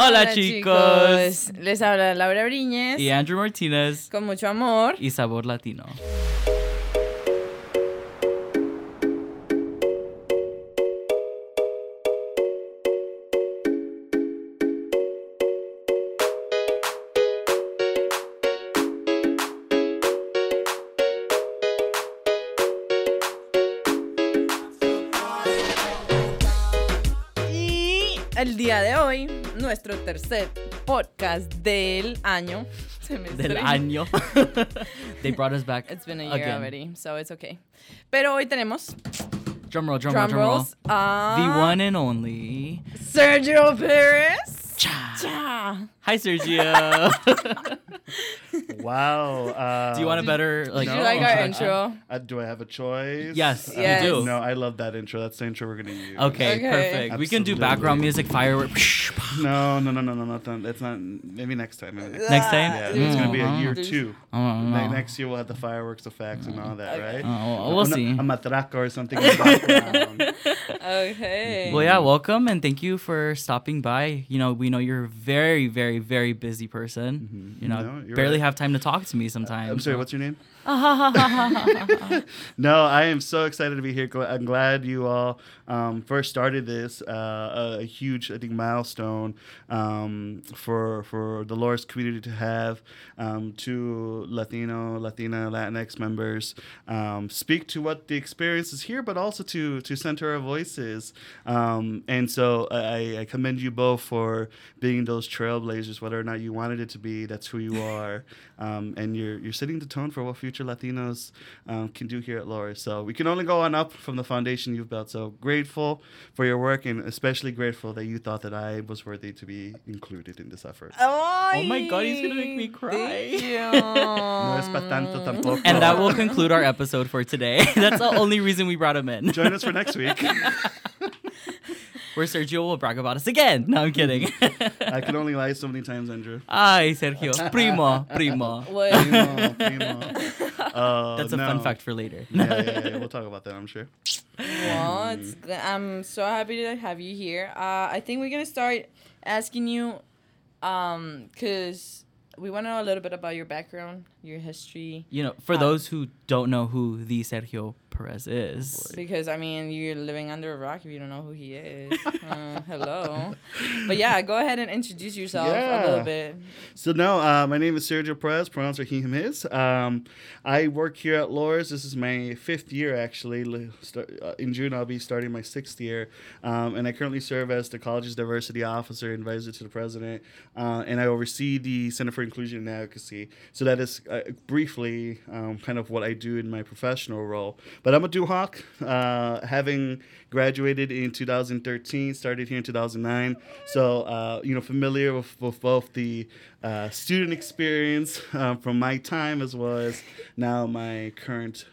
Hola, chicos. Les habla Laura Briñez. Y Andrew Martinez. Con mucho amor. Y sabor latino. Y el día de hoy, nuestro tercer podcast del año. Del año. They brought us back. It's been a year again. already, so it's okay. Pero hoy tenemos Drum roll, drum roll, drum drum roll. rolls. a The one and only. Sergio Perez. Cha. Cha. Hi, Sergio. Wow. Uh, Do you want a better like? Did you like our introduction? intro? Uh, do I have a choice? Yes, Yes. you do. No, I love that intro. That's the intro we're gonna use. Okay, Okay. perfect. We can do background music, fireworks. No, no, no, no, no, no. That's not. Maybe next time. Maybe next, Next time? Yeah, it's gonna be a year Mm. two. Oh, Ne- no. Next year we'll have the fireworks effects and all that, Okay. right? Oh, we'll a, see. A matraca or something in the background. Okay. Well, yeah, welcome and thank you for stopping by. You know, we know you're a very, very, very busy person. Mhm. You know, No, barely right. have time to talk to me sometimes. I'm sorry. What's your name? No, I am so excited to be here. I'm glad you all um, first started this. Uh, a, a huge, I think, milestone um, for for the Loras community to have um, two Latino, Latina, Latinx members um, speak to what the experience is here, but also to to center our voices. Um, and so I, I commend you both for being those trailblazers, whether or not you wanted it to be. That's who you are, um, and you're you're setting the tone for what future Latinos um, can do here at Loras. So we can only go on up from the foundation you've built. So grateful for your work, and especially grateful that you thought that I was worthy to be included in this effort. Oh my God, he's gonna make me cry. thank you. No es pa tanto tampoco. And that will conclude our episode for today. That's the only reason we brought him in. Join us for next week. Where Sergio will brag about us again. No, I'm kidding. I can only lie so many times, Andrew. Ay, Sergio. Primo, primo. What? Primo, primo. Uh, That's a fun fact for later. yeah, yeah, yeah. We'll talk about that, I'm sure. Well, it's g- I'm so happy to have you here. Uh, I think we're gonna start asking you, um, cause we want to know a little bit about your background, your history. You know, for Uh, those who don't know who the Sergio Perez is, Because I mean, you're living under a rock if you don't know who he is. uh, hello, but yeah, go ahead and introduce yourself a little bit. So no, uh, my name is Sergio Perez, pronounced he, him, his. Um, I work here at Loras. This is my fifth year, actually. Li- start- uh, In June, I'll be starting my sixth year. Um, and I currently serve as the college's diversity officer, advisor to the president. Uh, and I oversee the Center for Inclusion and Advocacy. So that is uh, briefly um, kind of what I do in my professional role. But I'm a Duhawk, uh, having graduated in 2013, started here in 2009. So, uh, you know, familiar with, with both the uh, student experience um, from my time as well as now my current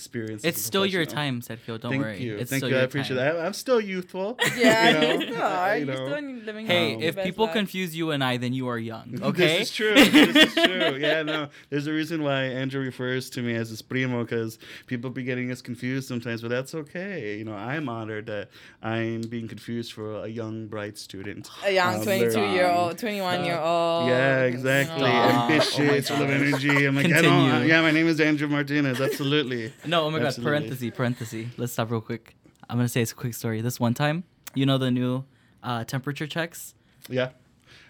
experience. it's still your professional. time, Sergio. Don't Thank worry. you. It's Thank still you. I appreciate time. that. I'm still youthful. Yeah, you know, you are. you You're still living. Hey, Um, if people life. confuse you and I, then you are young. Okay. This is true. this is true. Yeah, no. There's a reason why Andrew refers to me as his primo because people be getting us confused sometimes, but that's okay. You know, I'm honored that I'm being confused for a young, bright student. a young Um, 22 year old, 21 year old. Yeah, exactly. Stop. Ambitious, Oh full of energy. I'm like, I don't, yeah, my name is Andrew Martinez. Absolutely. No, oh my god, Absolutely. parenthesis, parenthesis. Let's stop real quick. I'm gonna say it's a quick story. This one time, you know the new uh, temperature checks? Yeah.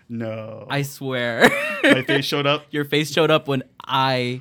No. I swear. my face showed up. Your face showed up when I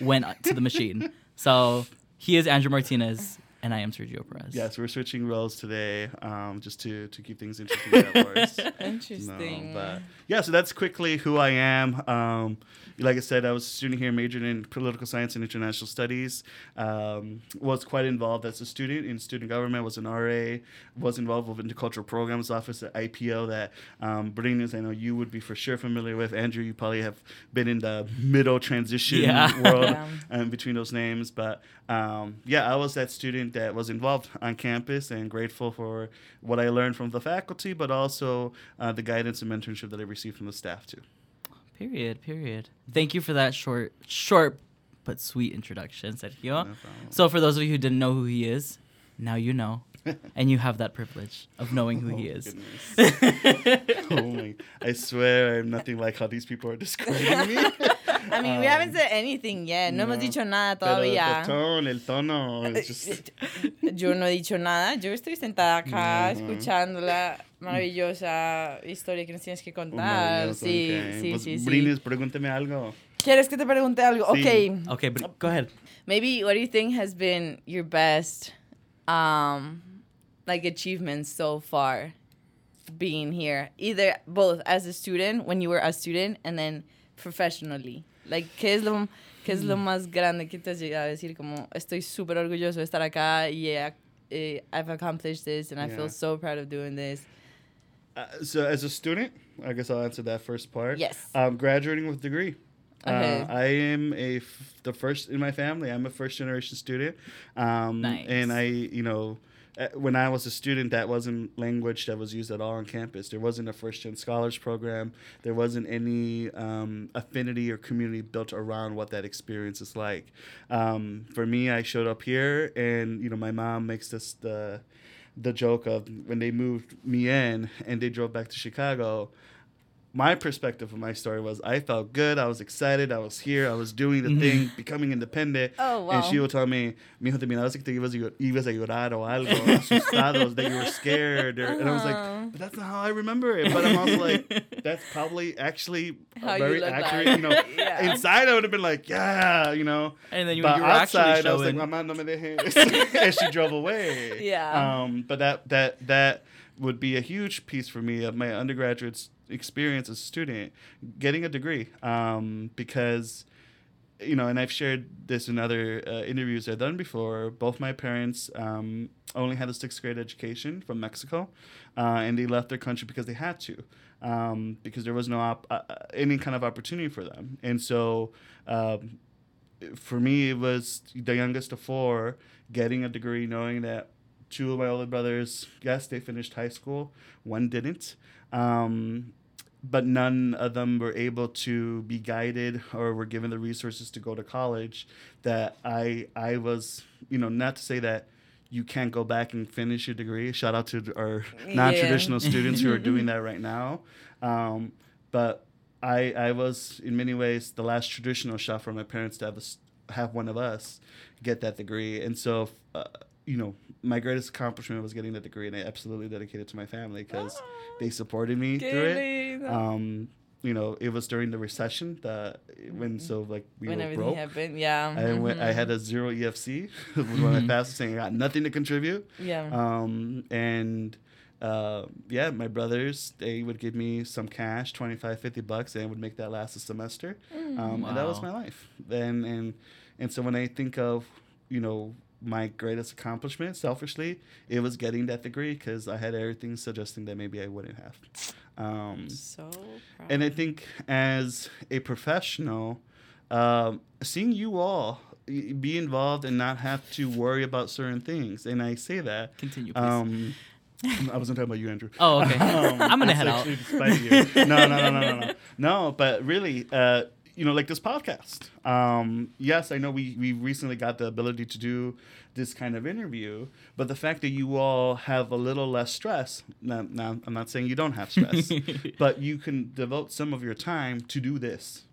went to the machine. So he is Andrew Martinez and I am Sergio Perez. Yes, we're switching roles today, um, just to, to keep things interesting. Interesting. No, but yeah, so that's quickly who I am. Um, like I said, I was a student here, majored in political science and international studies. Um, was quite involved as a student in student government. Was an RA. Was involved with intercultural programs office at IPO. That um, Brittany, I know you would be for sure familiar with. Andrew, you probably have been in the middle transition Yeah. world Yeah. um, between those names. But um, yeah, I was that student that was involved on campus and grateful for what I learned from the faculty, but also uh, the guidance and mentorship that I received from the staff too. Period, period. Thank you for that short, short but sweet introduction, Sergio. No. So for those of you who didn't know who he is, now you know. and you have that privilege of knowing who he Oh, is. oh my! I swear I'm nothing like how these people are describing me. I mean, we haven't said anything yet. No, hemos Um, no. dicho nada Pero the todavía. tone, el tono, it's just Yo no he dicho nada. Yo estoy sentada acá Ujú. escuchando la maravillosa historia que nos tienes que contar. maravilloso, Sí, ok. sí, Pues, sí, sí. Briñez, pregúnteme algo. ¿Quieres que te pregunte algo? Sí. Okay. Okay, but go ahead. Maybe what do you think has been your best um like achievements so far being here? Either both as a student when you were a student and then professionally. Like ¿qué es lo qué es lo Hmm. más grande que te has llegado a decir como estoy súper orgulloso de estar acá y he- eh, I've accomplished this and I Yeah. feel so proud of doing this. Uh, so, as a student, I guess I'll answer that first part. Yes. Um, graduating with a degree. Okay. Uh, I am a f- the first in my family. I'm a first generation student, um, Nice. and I, you know, uh, when I was a student, that wasn't language that was used at all on campus. There wasn't a first gen scholars program. There wasn't any um, affinity or community built around what that experience is like. Um, for me, I showed up here, and you know, my mom makes this the the joke of when they moved me in and they drove back to Chicago my perspective of my story was I felt good, I was excited, I was here, I was doing the thing, becoming independent. Oh, wow. And she would tell me, mijo, te mirabas que te ibas a, llor- ibas a llorar o algo, asustados, that you were scared. Or, and I was Uh-huh. like, but that's not how I remember it. But I'm also like, that's probably actually How you very look accurate. like. You know, Yeah. inside I would have been like, yeah, you know. And then you, But you were actually outside, I was like, showing. mamá, no me dejes. and she drove away. Yeah. Um, but that that that would be a huge piece for me of my undergraduate s- experience as a student, getting a degree. Um, because, you know, and I've shared this in other uh, interviews I've done before. Both my parents um, only had a sixth grade education from Mexico, uh, and they left their country because they had to. Um, because there was no op- uh, uh, any kind of opportunity for them, and so um, for me, it was the youngest of four getting a degree, knowing that two of my older brothers, yes, they finished high school, one didn't. Um, but none of them were able to be guided or were given the resources to go to college that I I was you know not to say that you can't go back and finish your degree. Shout out to our non-traditional students who are doing that right now. Um, but I I was in many ways the last traditional shot for my parents to have a have one of us get that degree. And so uh, you know my greatest accomplishment was getting that degree and I absolutely dedicated it to my family because they supported me through it um, you know, it was during the recession that when so like we when were everything broke. happened, yeah. I went, I had a zero EFC was one of my passes saying I got nothing to contribute. Yeah. Um, and uh, yeah, my brothers they would give me some cash, 25, 50 bucks, and I would make that last a semester. Um, and that was my life. And and and so when I think of you know my greatest accomplishment, selfishly, it was getting that degree because I had everything suggesting that maybe I wouldn't have. Um, so proud. and I think as a professional, um, seeing you all be involved and not have to worry about certain things, and I say that. Continue, please. Um, I wasn't talking about you, Andrew. Oh, okay. I'm gonna it's head out. actually despite you. No, no, no, no, no, no. No, but really, uh, you know, like this podcast. Um, yes, I know we we recently got the ability to do this kind of interview, but the fact that you all have a little less stress. Now, now I'm not saying you don't have stress, but you can devote some of your time to do this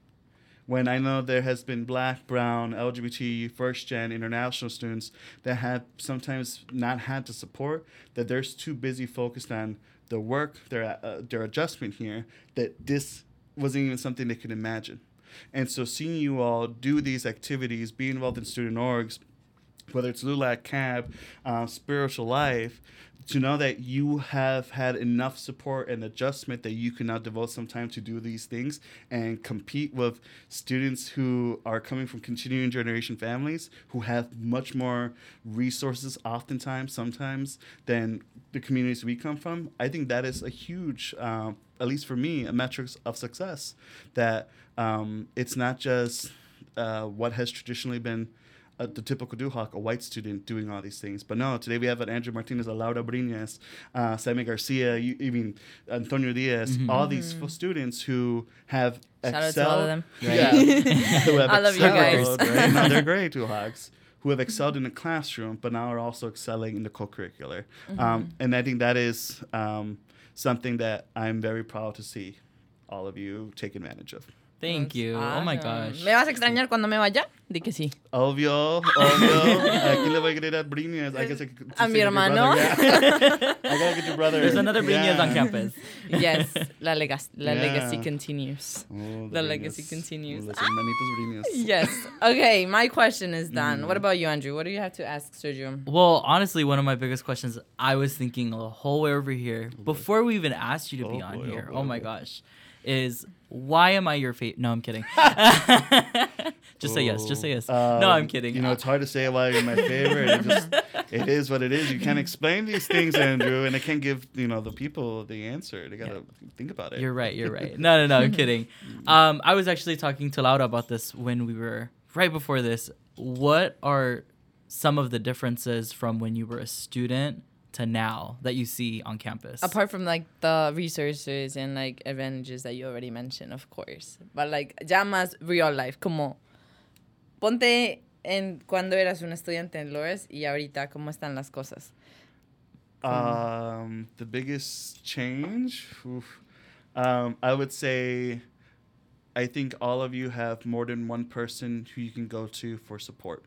when I know there has been black, brown, LGBT, first gen, international students that have sometimes not had the support, that they're too busy focused on the work, their uh, their adjustment here, that this wasn't even something they could imagine. And so seeing you all do these activities, be involved in student orgs, whether it's LULAC, CAB, uh, Spiritual Life, to know that you have had enough support and adjustment that you can now devote some time to do these things and compete with students who are coming from continuing generation families who have much more resources, oftentimes, sometimes, than the communities we come from. I think that is a huge, uh, at least for me, a metric of success. That um, it's not just uh, what has traditionally been uh, the typical Duhawk, a white student doing all these things. But no, today we have an Andrew Martinez, a Laura Briñez, uh, Sammy Garcia, you, even Antonio Diaz, all these f- students who have Shout out to excelled. all of them. Yeah. who have I love you guys. right? No, they're great Duhawks. who have excelled in the classroom, but now are also excelling in the co-curricular. Mm-hmm. Um, and I think that is um, something that I'm very proud to see all of you take advantage of. Thank you. Oh my gosh. ¿Me vas a extrañar cuando me vaya? Di que sí. Obvio, obvio. Aquí le voy a querer a Briñez. I guess I could A mi hermano. yeah. I gotta get your brother. There's another Briñez on campus. Yes, la, lega- la Yeah. legacy continues. Oh, The legacy continues. Los hermanitos Briñez. Yes. Okay, my question is done. Mm. What about you, Andrew? What do you have to ask Sergio? Well, honestly, one of my biggest questions I was thinking the whole way over here before we even asked you to be Oh on boy, oh here. boy, Oh, oh my boy. gosh, is why am I your favorite? No, I'm kidding. just say yes. Just say yes. no, I'm kidding. You know, it's hard to say why you're my favorite. It just it is what it is. You can't explain these things, Andrew, and I can't give you know the people the answer. They gotta think about it. You're right. You're right. No, no, no. I'm kidding. Um, I was actually talking to Laura about this when we were right before this. What are some of the differences from when you were a student to now that you see on campus? Apart from like the resources and like advantages that you already mentioned, of course. But like ya más real life, como ponte en cuando eras un estudiante en Loras y ahorita cómo están las cosas. Um, the biggest change, oof. um, I would say, I think all of you have more than one person who you can go to for support.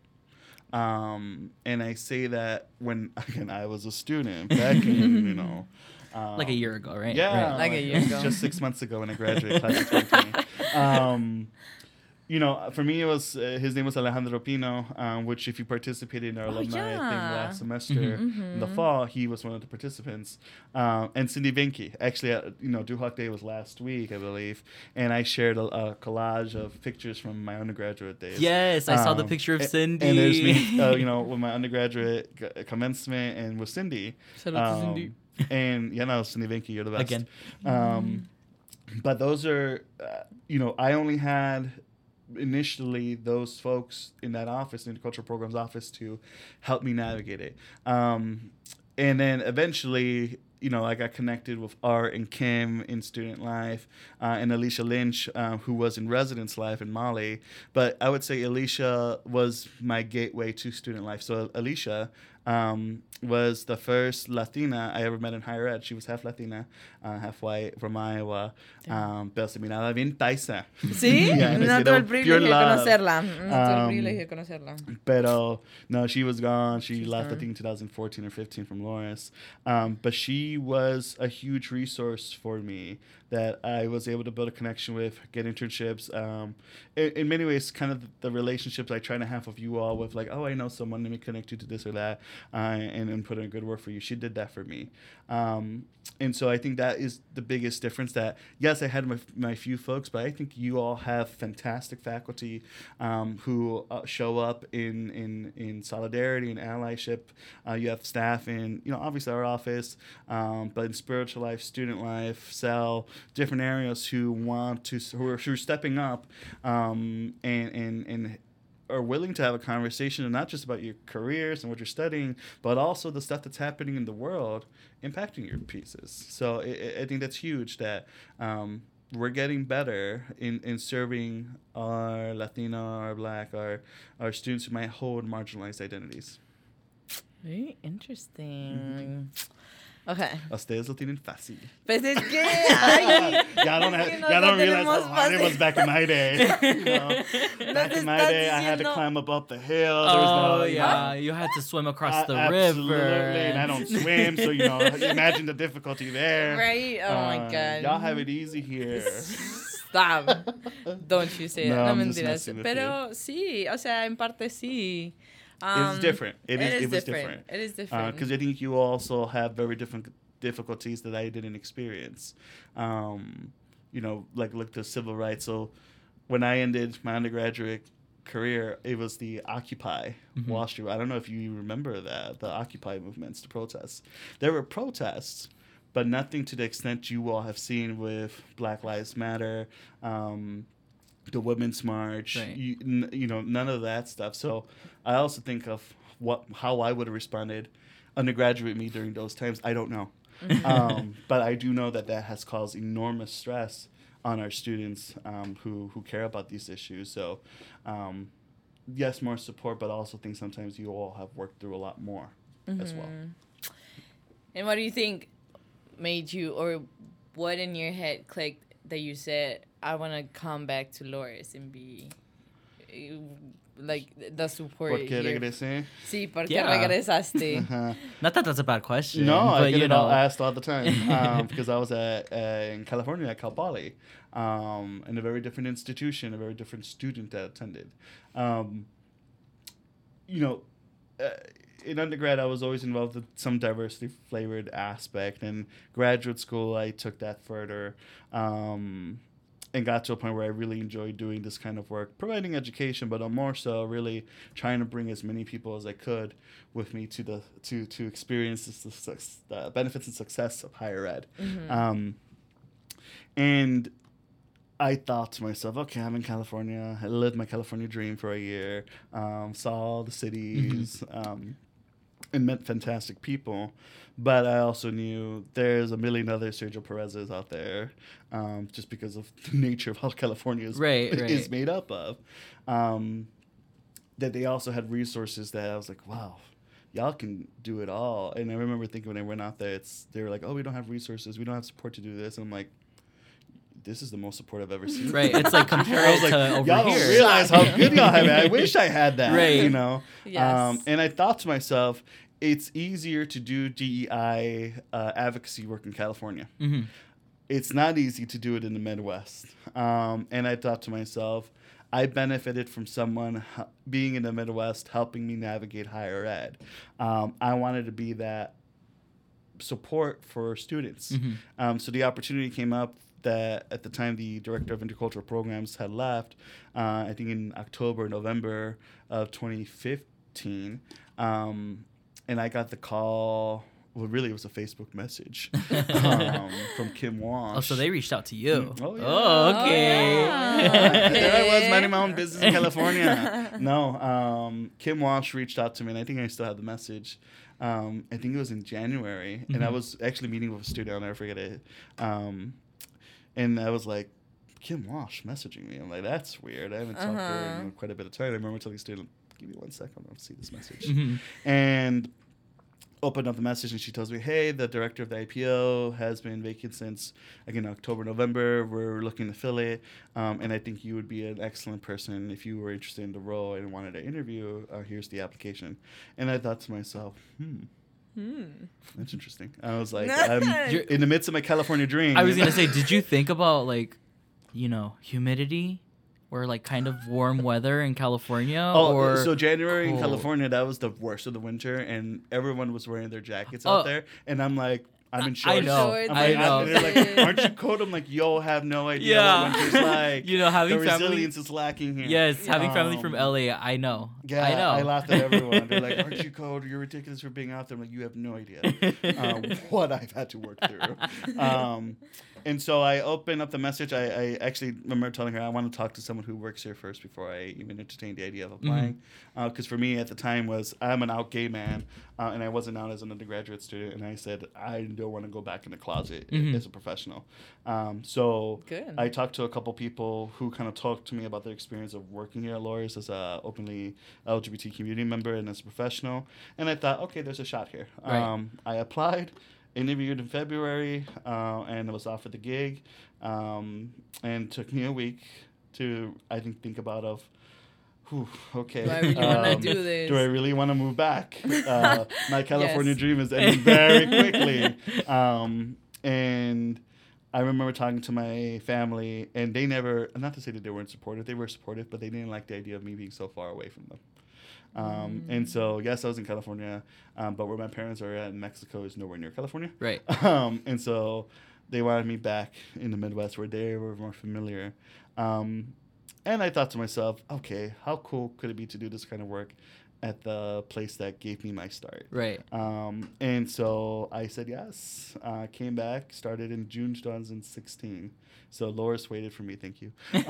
Um, and I say that when again I was a student back in you know, um, like a year ago, right? Yeah, Right. Like a year ago. just six months ago when I graduated, class of 2020. Um, you know, for me, it was uh, his name was Alejandro Pino, um, which if you participated in our Oh, alumni thing last semester Mhm. in the fall, he was one of the participants. Um, and Cindy Vinky, actually, uh, you know, Duhawk Day was last week, I believe, and I shared a, a collage of pictures from my undergraduate days. Yes, I saw the Um, picture of Cindy. And there's me, uh, you know, with my undergraduate g- commencement and with Cindy. Shout out to Cindy. Um, and yeah, no, Cindy Vinky, you're the best. Again. Um, but those are, uh, you know, I only had initially those folks in that office, in the cultural programs office, to help me navigate it. Um, and then eventually, you know, I got connected with Art and Kim in student life, uh, and Alicia Lynch, uh, who was in residence life in Mali. But I would say Alicia was my gateway to student life. So Alicia um, was the first Latina I ever met in higher ed. She was half Latina, uh, half white, from Iowa. Um, pero se miraba bien paisa. ¿Sí? Yeah, no tuve "Oh, el privilegio de conocerla. No tuve el Um, privilegio de conocerla. Pero no, she was gone. She She's left, I gone. think, 2014 or 15 from Loras. Um, but she was a huge resource for me that I was able to build a connection with, get internships. Um, in, in many ways, kind of the relationships I try to have with you all, with like, oh, I know someone, let me connect you to this or that, uh, and, and put in a good word for you. She did that for me. Um, and so I think that is the biggest difference that, yes, I had my, my few folks, but I think you all have fantastic faculty um, who uh, show up in, in, in solidarity and allyship. Uh, you have staff in, you know, obviously our office, um, but in spiritual life, student life, cell, different areas who want to, who are, who are stepping up um, and, and, and are willing to have a conversation and not just about your careers and what you're studying, but also the stuff that's happening in the world impacting your pieces. So I, I think that's huge that um, we're getting better in, in serving our Latino, our Black, our, our students who might hold marginalized identities. Very interesting. Okay. Ustedes lo tienen fácil. Pues es que. Ay, y'all don't, have, y'all don't realize tenemos how hard it was fácil. back in my day. You know? Back in my day, I had to climb up up the hill. There was Oh no, yeah, you had to swim across Uh, the absolutely, river. and I don't swim, so you know, imagine the difficulty there. Right? Oh my Uh, god. Y'all have it easy here. Stop. Don't you say No, that. No mentiras. Pero sí, o sea, en parte sí. Um, it's different. It is. it It, is was different. different. It is different. Because I think you also have very different difficulties that I didn't experience. Um, you know, like look to civil rights. So when I ended my undergraduate career, it was the Occupy Mhm. Wall Street. I don't know if you remember that the Occupy movements, the protests. There were protests, but nothing to the extent you all have seen with Black Lives Matter. Um, the Women's March, Right. you, n- you know, none of that stuff. So I also think of what how I would have responded, undergraduate me during those times. I don't know, um, but I do know that that has caused enormous stress on our students um, who who care about these issues. So. Um, yes, more support, but I also think sometimes you all have worked through a lot more as well. Mhm. And what do you think made you, or what in your head clicked that you said, I want to come back to Loras and be eh, like the support? ¿Por qué here? regresé? Sí, porque Yeah. regresaste. Uh-huh. Not that that's a bad question. No, I but get you it all know. asked all the time um, because I was at, uh, in California at Cal Poly, um, in a very different institution, a very different student that attended. Um, you know, uh, in undergrad, I was always involved with some diversity flavored aspect. And graduate school, I took that further um, and got to a point where I really enjoyed doing this kind of work, providing education, but more so really trying to bring as many people as I could with me to the to to experience the, the benefits and success of higher ed. Mhm. Um, and I thought to myself, okay, I'm in California. I lived my California dream for a year, um, saw all the cities, um, and met fantastic people. But I also knew there's a million other Sergio Perez's out there, um, just because of the nature of how California is, Right, right. is made up of. Um, that they also had resources that I was like, wow, y'all can do it all. And I remember thinking when I went out there, it's they were like, oh, we don't have resources, we don't have support to do this. And I'm like, this is the most support I've ever seen. Right, it's like compare I was like, to over y'all here. don't realize how good y'all have it. I wish I had that. Right. You know. Yes. Um, and I thought to myself, it's easier to do DEI uh, advocacy work in California. hmm It's not easy to do it in the Midwest. Um, and I thought to myself, I benefited from someone h- being in the Midwest helping me navigate higher ed. Um, I wanted to be that support for students. hmm Um, so the opportunity came up that at the time the director of intercultural programs had left, uh, I think in October, November of 2015. Um, and I got the call. Well, really, it was a Facebook message um, from Kim Walsh. Oh, so they reached out to you. Mm, oh, yeah. Oh, okay. yeah. there I was minding my own business in California. no, um, Kim Walsh reached out to me, and I think I still have the message. Um, I think it was in January, and I Mhm. was actually meeting with a student. I'll never forget it. Um, and I was like, Kim Walsh messaging me. I'm like, that's weird. I haven't talked to her Uh-huh. in quite a bit of time. I remember telling the student, give me one second, I'll see this message Mhm. and opened up the message and she tells me hey the director of the ipo has been vacant since again october november. We're looking to fill it um, and i think you would be an excellent person if you were interested in the role and wanted to interview. Uh, here's the application. And i thought to myself hmm. Hmm. that's interesting. I was like i'm You're- in the midst of my california dream I was gonna say, did you think about like, you know, humidity or like kind of warm weather in California? Oh, or so January in? California, that was the worst of the winter, and everyone was wearing their jackets Oh. out there, and I'm like, I'm in I shorts. know, I'm I like, know. They're like, aren't you cold? I'm like, yo, have no idea Yeah. what winter's like. You know, having the family- resilience is lacking here. Yes, having family from Um, LA, I know. Yeah, I know. I laughed at everyone. They're like, "Aren't you cold? You're ridiculous for being out there." I'm like, "You have no idea um, what I've had to work through." Um, and so I opened up the message. I, I actually remember telling her I want to talk to someone who works here first before I even entertained the idea of applying. Because for me at the time was I'm an out gay man, uh, and I wasn't out as an undergraduate student. And I said I don't want to go back in the closet Mhm. as a professional. Um, so Good. I talked to a couple people who kind of talked to me about their experience of working here at Loras as a openly LGBT community member and as a professional, and I thought, okay, there's a shot here. Right. Um, I applied, interviewed in February, uh, and I was offered the gig, um, and took me a week to I think think about of. Whew, okay. Do I um, do this? Do I really want to move back? Uh, my California Yes. dream is ending very quickly. Um, and I remember talking to my family, and they never, not to say that they weren't supportive, they were supportive, but they didn't like the idea of me being so far away from them. Um, And so, yes, I was in California, um, but where my parents are at in Mexico is nowhere near California. Right. Um, and so they wanted me back in the Midwest where they were more familiar. Um, and I thought to myself, okay, how cool could it be to do this kind of work at the place that gave me my start? Right. Um, and so I said yes. Uh, came back, started in June 2016. So Loras waited for me, thank you, um,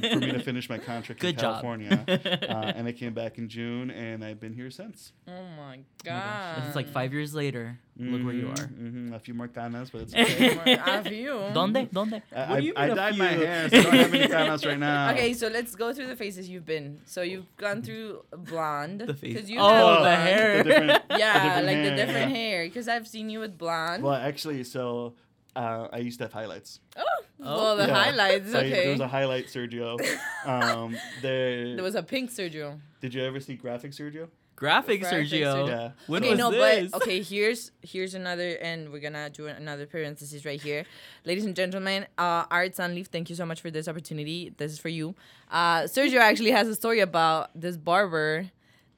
for me to finish my contract Good in job. California. uh, and I came back in June, and I've been here since. oh my Oh my gosh. god. It's like five years later. Look where you Mhm, are. mhm, A few more canas, but it's okay. Have you? Donde? Donde? I, What do you I, I mean a dyed my hair, so I don't have any canas right now. Okay, so let's go through the phases you've been. So you've gone through blonde. The face. 'cause you Oh, have the hair. The Yeah, different like the different yeah. hair. Because I've seen you with blonde. Well, actually, so uh, I used to have highlights. Oh, well, the Yeah. highlights. So I- there was a highlight Sergio. Um, there, there was a pink Sergio. Did you ever see graphic Sergio? Graphic Graphic Sergio. Sergio. Yeah. When okay, was no, this? but okay. Here's here's another, and we're gonna do another parenthesis right here, ladies and gentlemen. Uh, Art Sunleaf, thank you so much for this opportunity. This is for you. Uh, Sergio actually has a story about this barber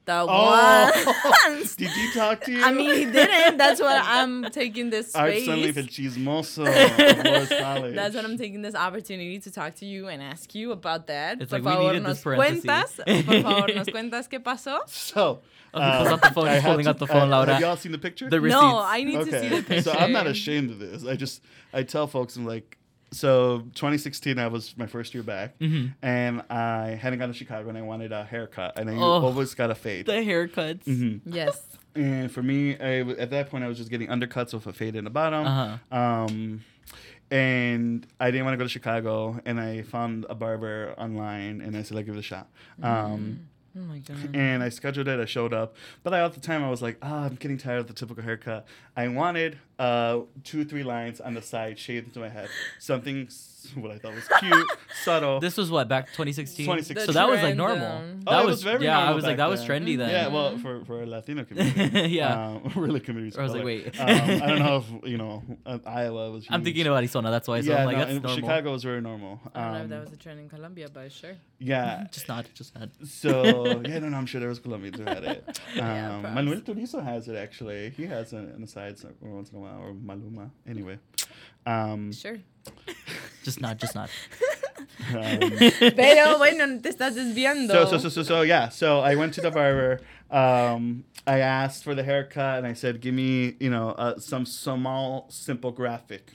that Oh, once. did you talk to you? I mean, he didn't. That's what I'm taking this Art space. Sunleaf and Chismoso of Loras That's what I'm taking this opportunity to talk to you and ask you about that. It's Por like we favor, needed nos this cuentas. Por favor, nos cuentas qué pasó. So. Oh, he pulls out the phone. I He's had holding to- out the phone, uh, Laura. Have y'all seen the picture? The receipts. No, I need to see the picture. So I'm not ashamed of this. I just I tell folks I'm like so 2016 I was my first year back Mhm. and I hadn't gone to Chicago and I wanted a haircut and I Oh. always got a fade. The haircuts. Mhm. Yes. And for me, I w at that point I was just getting undercuts with a fade in the bottom. Uh-huh. Um, and I didn't want to go to Chicago, and I found a barber online, and I said, "I'll give it a shot." Um, Oh and I scheduled it. I showed up, but I, at the time I was like, "Ah, I'm getting tired of the typical haircut." I wanted uh, two, three lines on the side shaved into my head, something what I thought was cute, subtle. This was what back 2016. 2016. So that was like normal. um, Oh, that it was, was very yeah. I was like back that was trendy then. yeah, well, for for a Latino community, yeah. um, really community. I was like, wait. um, I don't know if you know uh, Iowa was. I'm thinking of Arizona. That's why. So yeah, I'm like, no, that's in normal. Chicago was very normal. I don't know if Um, that was a trend in Colombia, but sure. yeah. Just not. Just not. So yeah, no, no, I'm sure there was Colombians who had it. Yeah, Um, props. Manuel Turizo has it actually. He has it in the sides every once in a while, or Maluma. Anyway, um, Sure. Just not. Just not. um, Pero bueno, te estás desviando. so, so so so so yeah. So I went to the barber. Um, I asked for the haircut, and I said, "Give me, you know, uh, some small, simple graphic."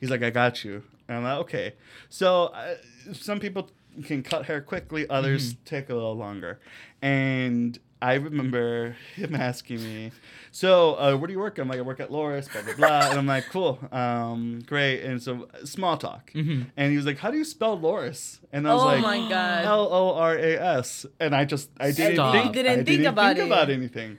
He's like, "I got you." And I'm like, "Okay." So uh, some people can cut hair quickly; others take a little longer. And I remember him asking me, "So, uh, where do you work?" I'm like, "I work at Loras." Blah blah blah. and I'm like, "Cool, um, great." And so small talk. Mhm. And he was like, "How do you spell Loras?" And I was oh like, my god. L O R A S, and I just I didn't Stop. think didn't I think about it. about anything,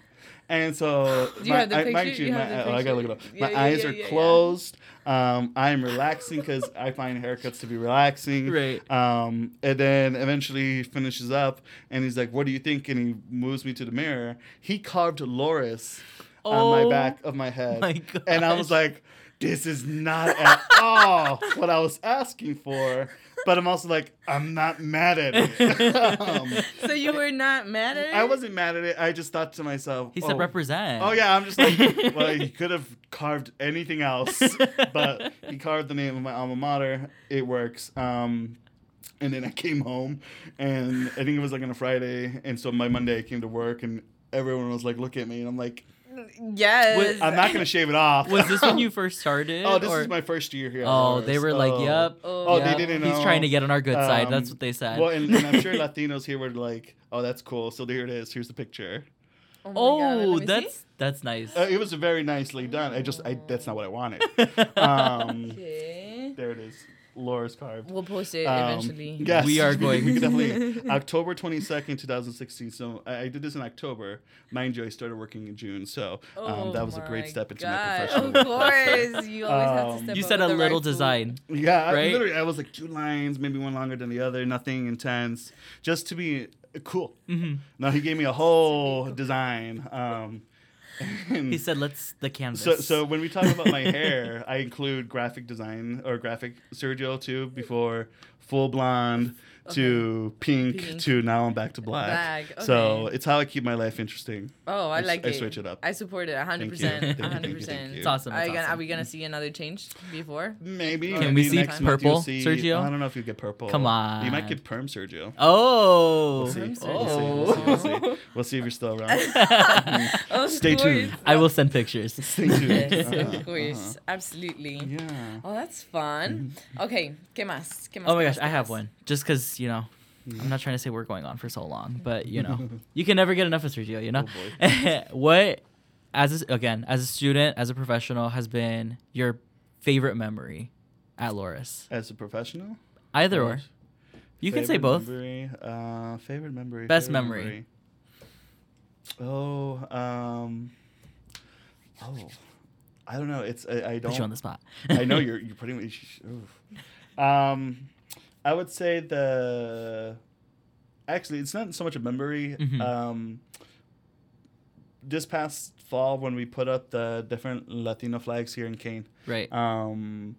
and so Do you have the I, mind you, You my, have the oh, I gotta look it up. picture? My Yeah, yeah, eyes yeah, are yeah, yeah. closed. Um, I'm relaxing because I find haircuts to be relaxing. Right. Um, and then eventually he finishes up, and he's like, "What do you think?" And he moves me to the mirror. He carved Loras on Oh my back of my head, my and I was like, "This is not at all what I was asking for." But I'm also like, I'm not mad at it. um, so you were not mad at it? I wasn't mad at it. I just thought to myself, He oh, said represent. Oh yeah, I'm just like, well, he could have carved anything else, but he carved the name of my alma mater. It works. Um, and then I came home, and I think it was like on a Friday, and so my Monday I came to work, and everyone was like, "Look at me," and I'm like, Yes. "I'm not gonna shave it off." Was this when you first started? Oh, this or- is my first year here. Oh, they Loras. were like, Oh. "Yep." Oh, yep. they didn't He's know. trying to get on our good side. That's Um, what they said. Well, and, and I'm sure Latinos here were like, "Oh, that's cool." So here it is. Here's the picture. Oh, my God, let oh, see. that's that's nice. Uh, it was very nicely done. I just, I that's not what I wanted. Um, Okay. there it is. Laura's carved. We'll post it Um, eventually. Yes, We are going We could definitely October twenty second, two thousand sixteen. So I, I did this in October. Mind you, I started working in June. So um, Oh that was a great step into God. my professional. Of course, you always have to Um, step you said a little right food. design. Yeah, I, Right? literally, I was like two lines, maybe one longer than the other. Nothing intense, just to be cool. hmm No, he gave me a whole design. Um, and He said, "Let's the canvas." So, so when we talk about my hair, I include graphic design or graphic Sergio too. Before full blonde to pink, Pink. to now I'm back to black. Black, So it's how I keep my life interesting. Oh, I like I it. I switch it up. I support it 100%. Thank you. Thank you, thank you, 100%. thank you. It's awesome. Are, It's you gonna, are we gonna see another change before? Maybe. Can maybe we see next purple, you'll see- Sergio? I don't know if you get purple. Come on. You might get perm Sergio. Oh. We'll see. Perm We'll see. We'll see. We'll see. We'll see if you're still around. Of Stay course. tuned. I will send pictures. Stay tuned. Yes, Uh-huh, of course. uh-huh. Absolutely. Yeah. Oh, that's fun. Okay, ¿qué más? ¿Qué más? Oh my gosh, I have one. Just because you know. I'm not trying to say we're going on for so long, but you know, you can never get enough of Sergio. You know, Oh, what as a, again as a student, as a professional, has been your favorite memory at Loras? As a professional, Either or. You can say both. Memory, uh, favorite memory. Best favorite memory. Oh, um, oh, I don't know. It's I, I don't. Put you on the spot. I know you're you're putting me. oof. Um, I would say the. Actually, it's not so much a memory. Mhm. Um, this past fall, when we put up the different Latino flags here in Keane, right. um,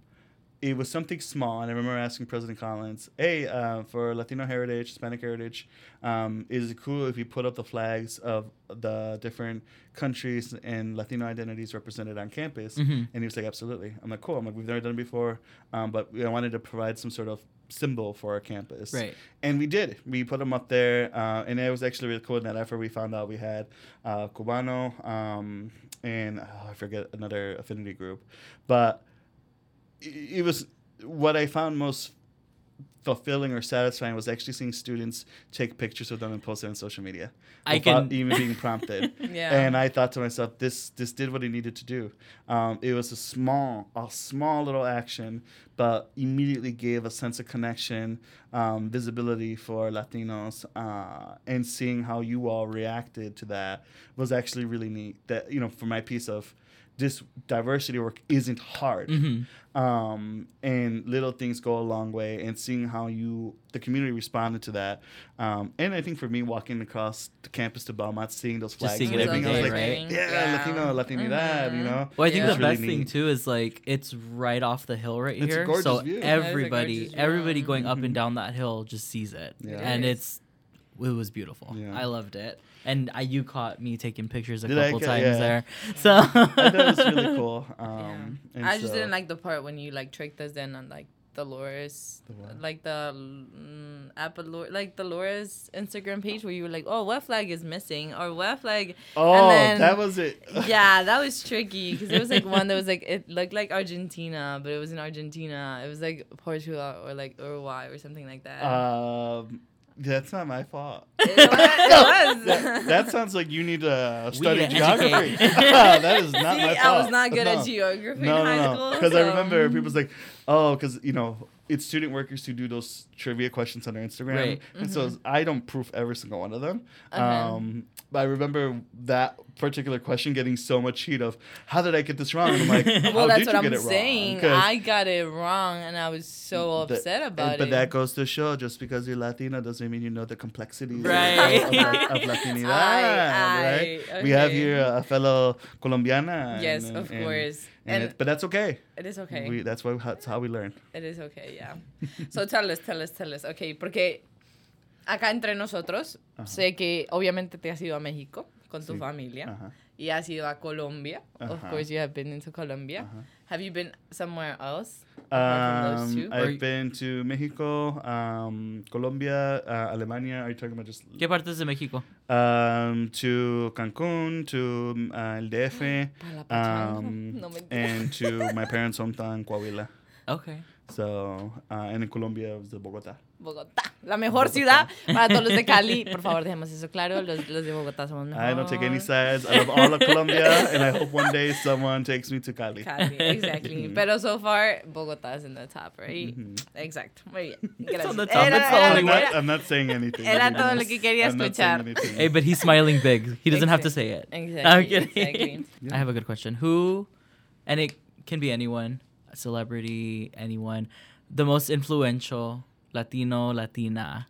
it was something small, and I remember asking President Collins, "Hey, uh, for Latino heritage, Hispanic heritage, um, is it cool if we put up the flags of the different countries and Latino identities represented on campus?" Mhm. And he was like, "Absolutely." I'm like, "Cool." I'm like, "We've never done it before, um, but we I wanted to provide some sort of symbol for our campus." Right. And we did. We put them up there, uh, and it was actually really cool. In that effort, we found out we had uh, Cubano um, and oh, I forget another affinity group, but it was what I found most fulfilling or satisfying was actually seeing students take pictures of them and post it on social media I without can- even being prompted. Yeah. And I thought to myself, this this did what it needed to do. Um, it was a small, a small little action, but immediately gave a sense of connection, um, visibility for Latinos, uh, and seeing how you all reacted to that was actually really neat. That you know, for my piece of this diversity work isn't hard. Mhm. Um, and little things go a long way and seeing how you the community responded to that um, and i think for me walking across the campus to belmont seeing those flags seeing and it everything every i was like right? yeah, Yeah. latino latinidad you Mhm. know Well, I think Yeah. the It's really best thing too is like it's right off the hill right It's a here. gorgeous so view. That is a everybody, gorgeous view. everybody going up and down that hill just sees it, Yeah. and it's it was beautiful. Yeah. I loved it, and I, you caught me taking pictures a Did couple ca- times yeah. there. So i thought it was really cool um, and I just so- didn't like the part when you like tricked us in on like Dolores, The what? like the mm, Apple, like the Dolores Instagram page where you were like, oh, what flag is missing or what flag? oh then- that was it yeah, that was tricky because it was like one that was like it looked like Argentina, but it was in Argentina. It was like Portugal or like Uruguay or something like that. um, that's not my fault it was. It was. that, that sounds like you need to study geography. that is not See, my fault. I was not good No. at geography No, in high no, no. school. Because I remember people's like, oh, because you know it's student workers who do those trivia questions on their Instagram, Right. and so I don't proof every single one of them. Uh-huh. Um, but I remember that particular question getting so much heat of how did I get this wrong? And I'm like, how Well, that's what I'm saying. I got it wrong, and I was so upset and- it. but that goes to show just because you're Latina doesn't mean you know the complexities of- Right. of, of, of Latinidad, right? We have here a fellow Colombiana. yes, and- of and- course, And, and, it, but that's okay. it is okay. We, that's why that's how we learn. It is okay, yeah. so tell us, tell us, tell us. Okay, porque acá entre nosotros Ajá. sé que obviamente te has ido a México con tu Sí. familia y has ido a Colombia. Of course, you have been into Colombia. Have you been somewhere else? Um, I've been to Mexico, um, Colombia, uh, Alemania. Are you talking about just ¿Qué partes de México? um, to Cancun, to uh, El DF, um, No, and to my parents' hometown, Coahuila. Okay. So, uh, and in Colombia, it was the Bogota. Bogotá, la mejor ciudad para todos los de Cali. Por favor, dejemos eso claro. Los, los de Bogotá somos mejor. I don't take any sides. I love all of Colombia, and I hope one day someone takes me to Cali. Cali, exactly. Pero so far, Bogotá is in the top, right? Mhm. Exacto. Muy bien. It's on the top. Era- It's the era only I'm one. not, I'm not saying anything. Era todo lo que quería I'm not saying escuchar. anything. Hey, but he's smiling big. He doesn't have to say it. Exactly. I'm exactly. Yeah. I have a good question. Who, and it can be anyone, a celebrity, anyone, the most influential Latino, Latina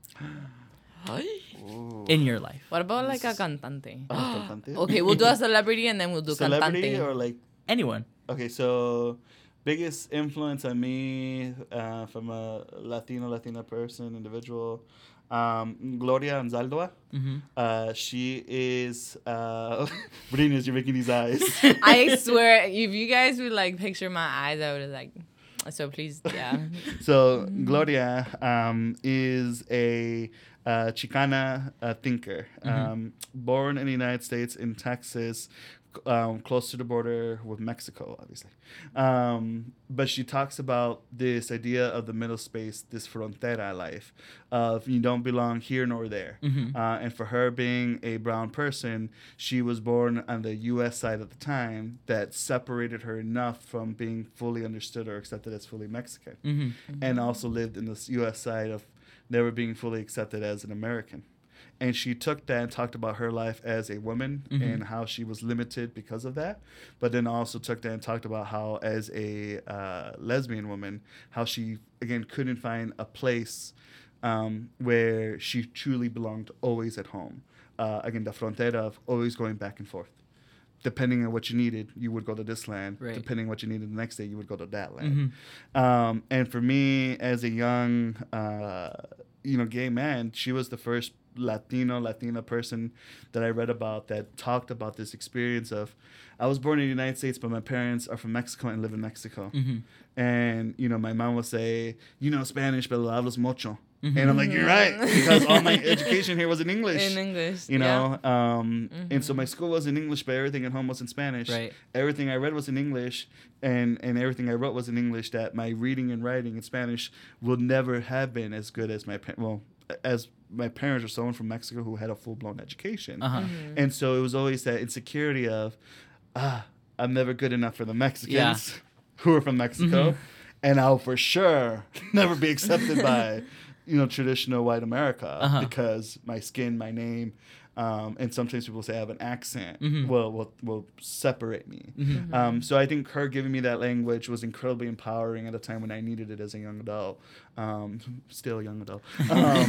Ooh. in your life? What about like a cantante? Cantante? Okay, we'll do a celebrity and then we'll do Celebrity cantante. or like Anyone. Okay, so biggest influence on me uh, from a Latino Latina person individual, um, Gloria Anzaldua. hmm Uh, she is. Uh, Briñez, you're making these eyes. I swear, if you guys would like picture my eyes, I would have like. So please, yeah. so Gloria um, is a uh, Chicana uh, thinker, Mhm. um, born in the United States in Texas, um, close to the border with Mexico, obviously. Um, but she talks about this idea of the middle space, this frontera life, of you don't belong here nor there. Mhm. Uh, and for her being a brown person, she was born on the U.S. side at the time that separated her enough from being fully understood or accepted as fully Mexican, Mhm. and also lived in the U.S. side of never being fully accepted as an American. And she took that and talked about her life as a woman Mhm. and how she was limited because of that. But then also took that and talked about how, as a uh, lesbian woman, how she, again, couldn't find a place um, where she truly belonged always at home. Uh, again, the frontera of always going back and forth. Depending on what you needed, you would go to this land. Right. Depending on what you needed the next day, you would go to that land. Mhm. Um, and for me, as a young, uh, you know, gay man, she was the first Latino, Latina person that I read about that talked about this experience of, I was born in the United States, but my parents are from Mexico and live in Mexico. Mhm. And, you know, my mom would say, you know Spanish, pero hablas mucho. Mhm. And I'm like, you're right, because all my education here was in English. In English. you yeah. know, um, and so Mhm. my school was in English, but everything at home was in Spanish Right. everything I read was in English, and and everything I wrote was in English. That my reading and writing in Spanish will never have been as good as my pa- well as my parents or someone from Mexico who had a full blown education. Uh-huh. Mhm. And so it was always that insecurity of, ah, I'm never good enough for the Mexicans who are from Mexico, Mhm. and I'll for sure never be accepted by, you know, traditional white America Uh-huh. because my skin, my name, um, and sometimes people say I have an accent. Mhm. Will will will separate me. Mhm. Um, so I think her giving me that language was incredibly empowering at a time when I needed it as a young adult. Um, still a young adult. Um,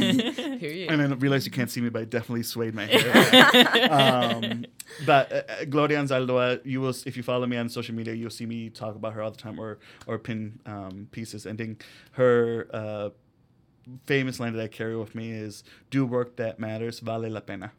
Period. and I realized you can't see me, but I definitely swayed my hair. um, but uh, uh, Gloria Anzaldúa, you will, if you follow me on social media, you'll see me talk about her all the time or or pin um, pieces. And then her uh, famous line that I carry with me is "Do work that matters, vale la pena."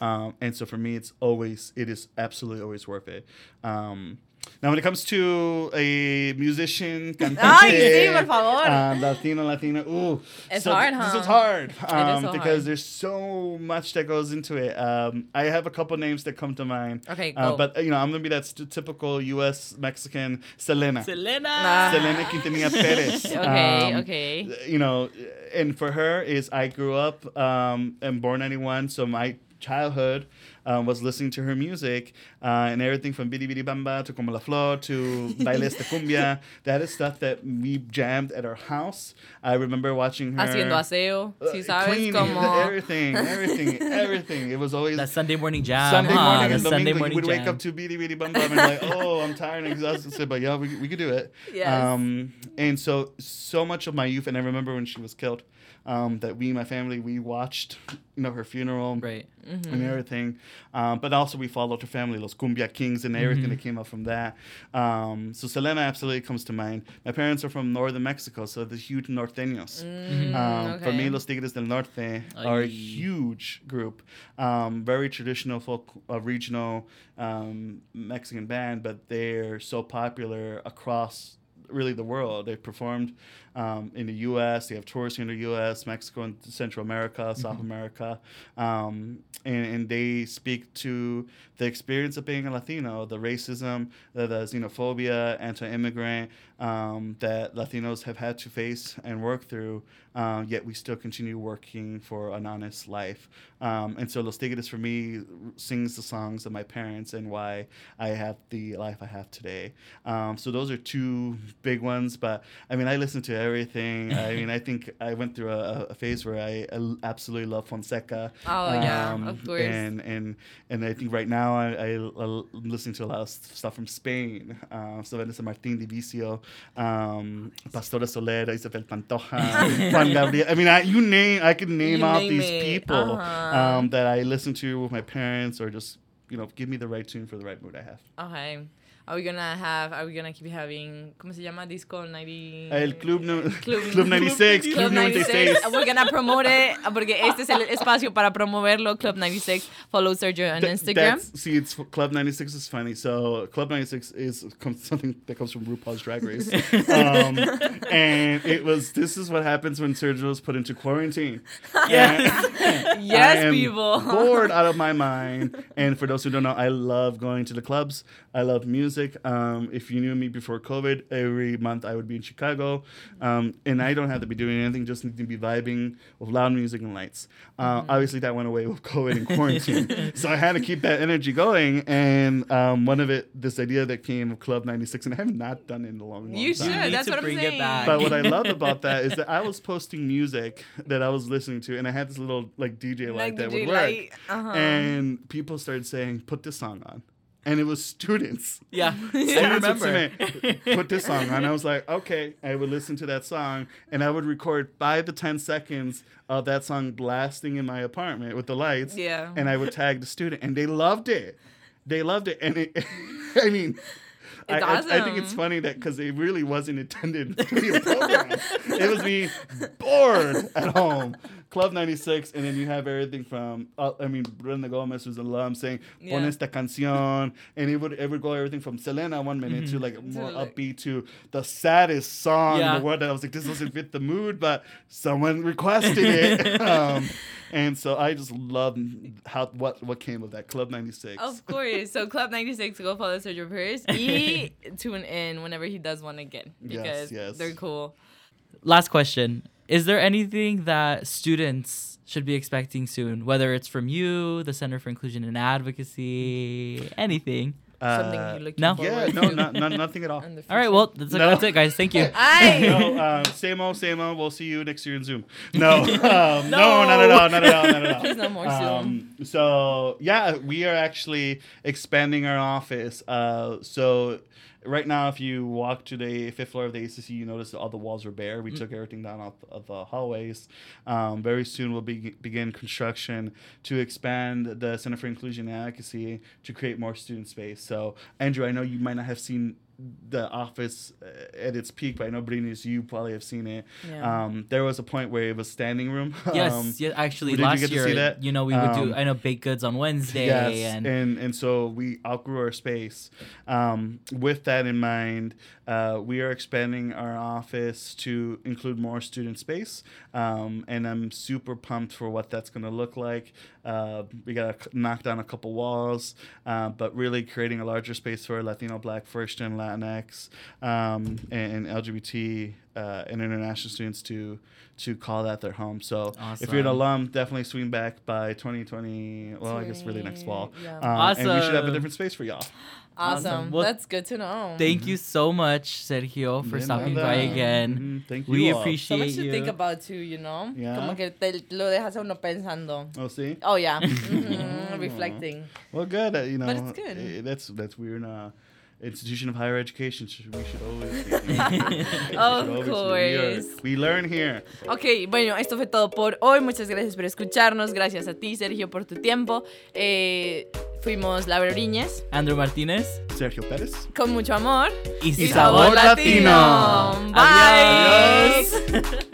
Um, and so for me, it's always, it is absolutely always worth it. Um, now, when it comes to a musician, cantante, Ay, sí, por favor. um, Latino, Latina, ooh, It's so hard, This is hard um, so because hard. there's so much that goes into it. Um, I have a couple names that come to mind. Okay, Uh, go. but you know, I'm gonna be that st- typical U.S. Mexican Selena. Selena. Nah. Selena Quintanilla Perez. okay, Um, okay. You know, and for her is I grew up um, and born '91, so my childhood um, was listening to her music uh, and everything from Bidi Bidi Bamba to Como la Flor to Baila Esta Cumbia. That is stuff that we jammed at our house. I remember watching her. Haciendo aseo. uh, Si sabes cleaning, como. everything, everything, everything. It was always That Sunday morning jam. Sunday huh? morning The and Sunday Domingo, morning you would wake up to Bidi Bidi Bom Bom and like, oh, I'm tired and exhausted. But yeah, we, we could do it. Yes. Um, and so, so much of my youth, and I remember when she was killed, um, that we, my family, we watched, you know, her funeral Right. Mm-hmm. and everything. Um, but also we followed her family, Los Kumbia Kings, and everything Mhm. that came up from that. Um, so Selena absolutely comes to mind. My parents are from northern Mexico, so the huge norteños. Mm, Um, For me. Los Tigres del Norte are a huge group, um, very traditional folk, uh, regional um, Mexican band, but they're so popular across really the world. They've performed um, in the U.S. They have tourists in the U.S., Mexico, and Central America, South America, um, and, and they speak to the experience of being a Latino, the racism, the, the xenophobia, anti-immigrant um, that Latinos have had to face and work through. Um, yet we still continue working for an honest life. Um, and so Los Tigres for me sings the songs of my parents and why I have the life I have today. Um, so those are two big ones. But I mean, I listen to everything. I mean, I think I went through a, a phase where I uh, absolutely love Fonseca. Oh, yeah, Um, of course. And and and I think right now I, I, am listening to a lot of stuff from Spain. Uh, so Vanesa Martín de Vicio, um, Pastora Soler, Isabel Pantoja, Juan Gabriel. I mean, I, you name I could name You out name these it. people Uh-huh. um, that I listen to with my parents or just you know give me the right tune for the right mood I have. Okay. Are we gonna have? Are we gonna keep having? ¿Cómo se llama? Disco 90. El Club, no, Club- Club 96, Club Club 96. 96. We're gonna promote it porque este es el espacio para promoverlo. Club 96. Follow Sergio on Th- Instagram. see, it's Club 96 is funny. So Club 96 is something that comes from RuPaul's Drag Race, um, and it was. This is what happens when Sergio is put into quarantine. Yes. And I Yes, am people. bored out of my mind. And for those who don't know, I love going to the clubs. I love music. Um, if you knew me before COVID, every month I would be in Chicago, um, and I don't have to be doing anything. Just need to be vibing with loud music and lights. Uh, Mm-hmm. Obviously, that went away with COVID and quarantine, so I had to keep that energy going. And um, one of it, this idea that came of Club '96, and I have not done it in a long, long You time. should. That's to what I'm bring it saying. back. But what I love about that is that I was posting music that I was listening to, and I had this little like DJ light Like that DJ would work, light, uh-huh. and people started saying, "Put this song on," and it was students. Yeah, Students would remember. Put this song on. I was like, okay. I would listen to that song, and I would record five to ten seconds of that song blasting in my apartment with the lights. Yeah. And I would tag the student, and they loved it. They loved it, and it. I mean. I, It's I- I think it's funny that because it really wasn't intended to be a program. it was me bored at home. Club 96, and then you have everything from, uh, I mean, Brenda Gomez was an alum saying, Pon Yeah. esta canción. And it would, it would go everything from Selena one minute to like more like- upbeat to the saddest song Yeah. in the world. That I was like, this doesn't fit the mood, but someone requested it. um, and so I just love how what what came of that Club 96. Of course. So Club 96, go follow Sergio Perez. Y tune in whenever he does one again because yes. they're cool. Last question: Is there anything that students should be expecting soon? Whether it's from you, the Center for Inclusion and Advocacy, anything. Something Uh, you're looking no. Yeah, to. no, not, not, nothing at all. All right, well, that's, No. that's it, guys. Thank you. Ay. no, um, same old, same old. We'll see you next year in Zoom. No, um, no, not at all, not at all, not at all. Please no more Um, so yeah, we are actually expanding our office. Uh, so right now, if you walk to the fifth floor of the ACC, you notice that all the walls are bare. We took everything down off of the hallways. Um, very soon, we'll be, begin construction to expand the Center for Inclusion and Advocacy to create more student space. So Andrew, I know you might not have seen the office uh, at its peak, but I know you probably have seen it. Yeah. Um, there was a point where it was standing room. Yes, Um, yeah, actually, did you last get to year, see that? you know, we would Um, do, I know, baked goods on Wednesday. Yes, and, and and so we outgrew our space. Um, with that in mind, uh, we are expanding our office to include more student space, um, and I'm super pumped for what that's going to look like. Uh, we got to knock down a couple walls, uh, but really creating a larger space for Latino, Black, First Gen, Latinx, um, and, and LGBT uh, and international students to to call that their home. So if you're an alum, definitely swing back by 2020. Well, I guess really next fall. Yeah. Um, And we should have a different space for y'all. Awesome. Awesome. Well, That's good to know. Thank you so much, Sergio, for De stopping nada. by again. Mhm, Thank you. We all. so appreciate much to think about too, you know? Yeah. Como que te lo dejas a uno pensando. Oh, see. Oh yeah. Mhm, Reflecting. Well, good. Uh, you know, But it's good. eh, that's that's we're in a institution of higher education. We should always. Be, Of always be- we, are- course. we learn here. Ok, bueno, esto fue todo por hoy. Muchas gracias por escucharnos. Gracias a ti, Sergio, por tu tiempo. Eh, fuimos Laura Oriñez. Andrew Martinez. Sergio Pérez. Con mucho amor. Y, Y sabor latino. Bye. Adiós.